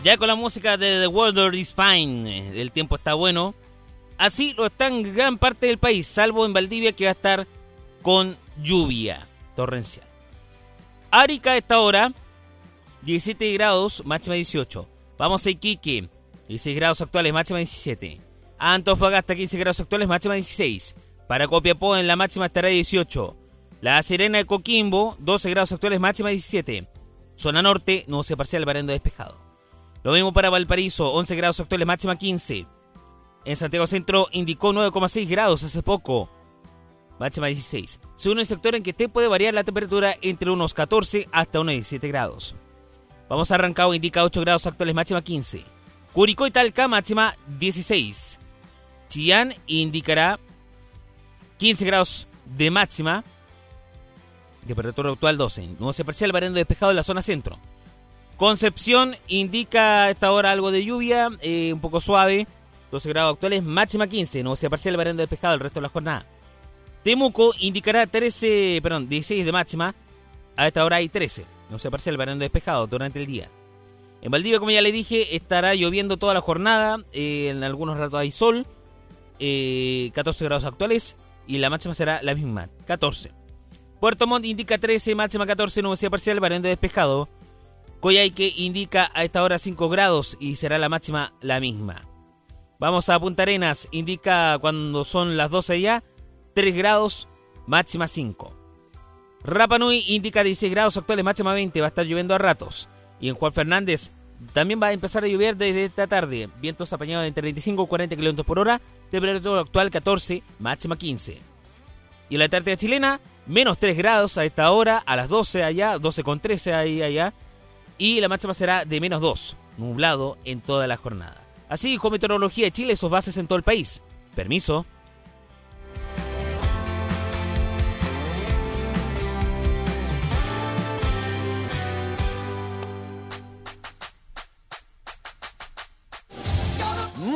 Ya con la música de The World is Fine, el tiempo está bueno. Así lo está en gran parte del país, salvo en Valdivia que va a estar con lluvia torrencial. Arica a esta hora, 17 grados, máxima 18. Vamos a Iquique, 16 grados actuales, máxima 17. Antofagasta, 15 grados actuales, máxima 16. Para Copiapó, en la máxima estará 18. La Serena de Coquimbo, 12 grados actuales, máxima 17. Zona norte, nubosidad parcial, variando despejado. Lo mismo para Valparaíso, 11 grados actuales, máxima 15. En Santiago Centro indicó 9,6 grados hace poco, máxima 16. Según el sector en que esté puede variar la temperatura entre unos 14 hasta unos 17 grados. Vamos a Rancagua, indica 8 grados actuales, máxima 15. Curicó y Talca, máxima 16. Chillán indicará 15 grados de máxima. Temperatura actual 12. Nuevo parcial, variando despejado en la zona centro. Concepción indica a esta hora algo de lluvia, eh, un poco suave. 12 grados actuales, máxima 15. Nuevo parcial, variando despejado el resto de la jornada. Temuco indicará 13, perdón, 16 de máxima. A esta hora hay 13. No se parcial, variando despejado durante el día. En Valdivia, como ya le dije, estará lloviendo toda la jornada. eh, en algunos ratos hay sol. eh, 14 grados actuales. Y la máxima será la misma, 14. Puerto Montt indica 13, máxima 14, nubosidad parcial, variando despejado. Coyhaique indica a esta hora 5 grados y será la máxima la misma. Vamos a Punta Arenas, indica cuando son las 12 ya, 3 grados, máxima 5. Rapa Nui indica 16 grados actuales, máxima 20, va a estar lloviendo a ratos. Y en Juan Fernández también va a empezar a llover desde esta tarde. Vientos apañados de entre 35 y 40 km por hora, temperatura actual 14, máxima 15. Y en la Antártida chilena, menos 3 grados a esta hora, a las 12 allá, 12 con 13 ahí allá. Y la máxima será de menos 2, nublado en toda la jornada. Así dijo Meteorología de Chile sus bases en todo el país. Permiso.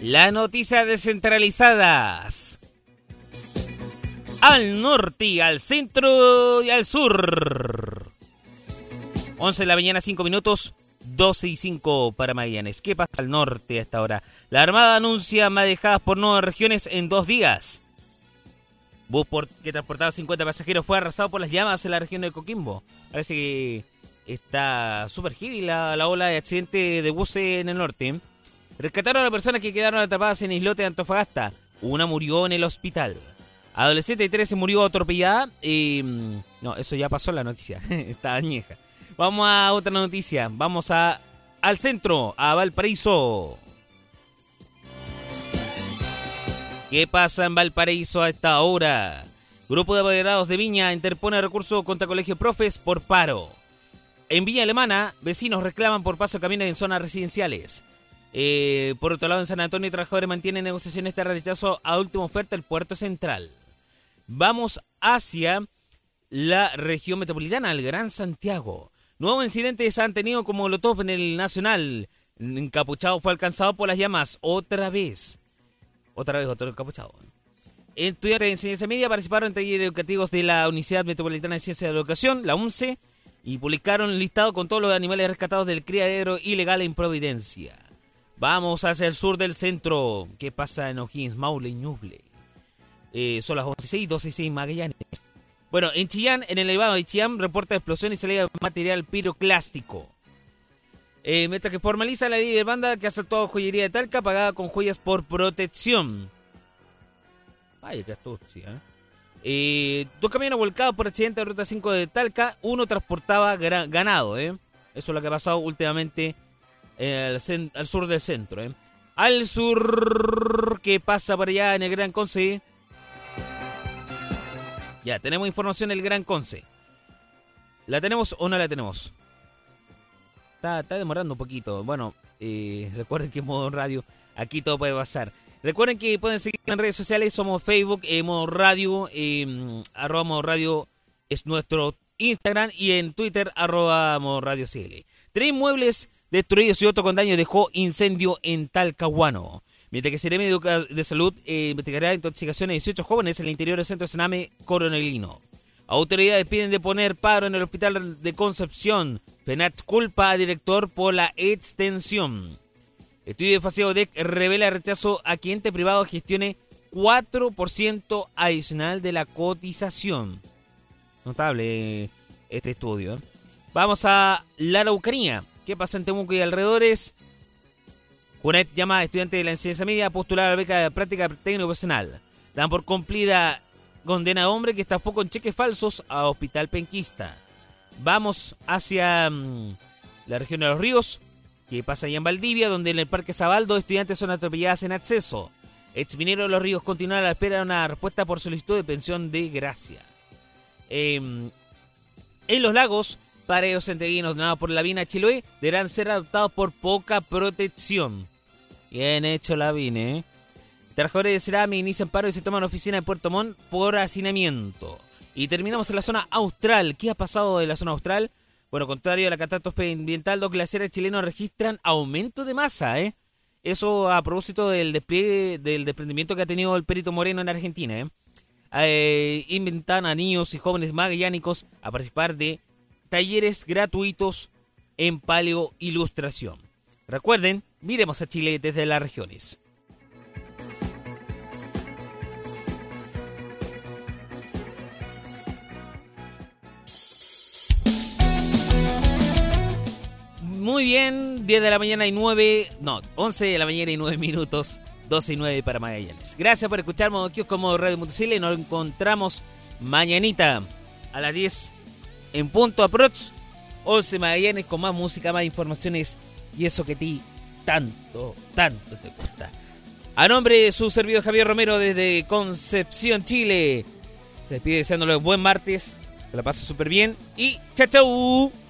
Las noticias descentralizadas. Al norte, al centro y al sur. 11 de la mañana, 5 minutos. 12 y 5 para Magallanes. ¿Qué pasa al norte a esta hora? La Armada anuncia madejadas por nuevas regiones en dos días. Bus que transportaba 50 pasajeros fue arrasado por las llamas en la región de Coquimbo. Parece que está súper heavy la, la ola de accidente de buses en el norte. Rescataron a personas que quedaron atrapadas en Islote de Antofagasta. Una murió en el hospital. Adolescente de 13 murió atropellada. y, mm, no, eso ya pasó en la noticia. está añeja. Vamos a otra noticia. Vamos a al centro, a Valparaíso. ¿Qué pasa en Valparaíso a esta hora? Grupo de apoderados de Viña interpone recurso contra Colegio Profes por paro. En Villa Alemana, vecinos reclaman por paso de camiones en zonas residenciales. Eh, por otro lado, en San Antonio, trabajadores mantienen negociaciones de rechazo a última oferta del puerto central. Vamos hacia la región metropolitana, el Gran Santiago. Nuevo incidente se han tenido como Molotov en el Nacional. Encapuchado fue alcanzado por las llamas otra vez. Otra vez otro encapuchado. Estudiantes de enseñanza media participaron en talleres educativos de la Universidad Metropolitana de Ciencias de la Educación, la UNCE, y publicaron el listado con todos los animales rescatados del criadero ilegal en Providencia. Vamos hacia el sur del centro. ¿Qué pasa en O'Higgins, Maule y Ñuble? Eh, son las 11.06, 12.06 Magallanes. Bueno, en Chillán, en el elevado de Chillán, reporta explosión y salida de material piroclástico. Eh, mientras que formaliza la ley de banda que asaltó joyería de Talca pagada con joyas por protección. Vaya que astucia. ¿eh? Eh, dos camiones volcados por accidente de ruta 5 de Talca. Uno transportaba ganado. ¿eh? Eso es lo que ha pasado últimamente eh, al, sur del centro. Al sur, ¿qué pasa por allá en el Gran Conce? Ya, tenemos información del Gran Conce. ¿La tenemos o no la tenemos? Está, está demorando un poquito. Bueno, recuerden que en modo radio aquí todo puede pasar. Recuerden que pueden seguir en redes sociales. Somos Facebook, eh, modo radio, eh, arroba modo radio es nuestro Instagram y en Twitter arroba modo radio CL. Tres muebles destruidos y otro con daño dejó incendio en Talcahuano. Mientras que Seremi de Salud eh, investigará intoxicación de 18 jóvenes en el interior del centro de Sename Coronelino. Autoridades piden de poner paro en el hospital de Concepción. FENAT culpa al director por la extensión. Estudio de Faceo DEC revela rechazo a que ente privado gestione 4% adicional de la cotización. Notable eh, este estudio. ¿eh? Vamos a la Araucanía. ¿Qué pasa en Temuco y alrededores? Junet llama a estudiantes de la enseñanza media a postular a la beca de práctica técnico profesional. Dan por cumplida condena a hombre que estafó con cheques falsos a Hospital Penquista. Vamos hacia mm, la región de los ríos. ¿Qué pasa allá en Valdivia? Donde en el Parque Zabal dos estudiantes son atropelladas en acceso. Exminero de los ríos continúa a la espera de una respuesta por solicitud de pensión de gracia. Em, en los lagos, pareos centeguinos donados por la Vina Chiloé deberán ser adoptados por poca protección. Bien hecho la Vina, ¿eh? Trabajadores de Cerami inician paro y se toman oficina en Puerto Montt por hacinamiento. Y terminamos en la zona austral. ¿Qué ha pasado en la zona austral? Bueno, contrario a la catástrofe ambiental, los glaciares chilenos registran aumento de masa, ¿eh? Eso a propósito del despliegue, del desprendimiento que ha tenido el Perito Moreno en Argentina, ¿eh? Eh, invitan a niños y jóvenes magallánicos a participar de talleres gratuitos en paleo ilustración. Recuerden, miremos a Chile desde las regiones. Muy bien, 10 de la mañana y 9, no, 11 de la mañana y 9 minutos, 12 y 9 para Magallanes. Gracias por escuchar Modo Kiosco como Radio Mundo Chile. Nos encontramos mañanita a las 10 en punto aprox. 11 Magallanes con más música, más informaciones y eso que a ti tanto, tanto te gusta. A nombre de su servidor Javier Romero desde Concepción, Chile. Se despide deseándole buen martes, que la pase súper bien y chao chau.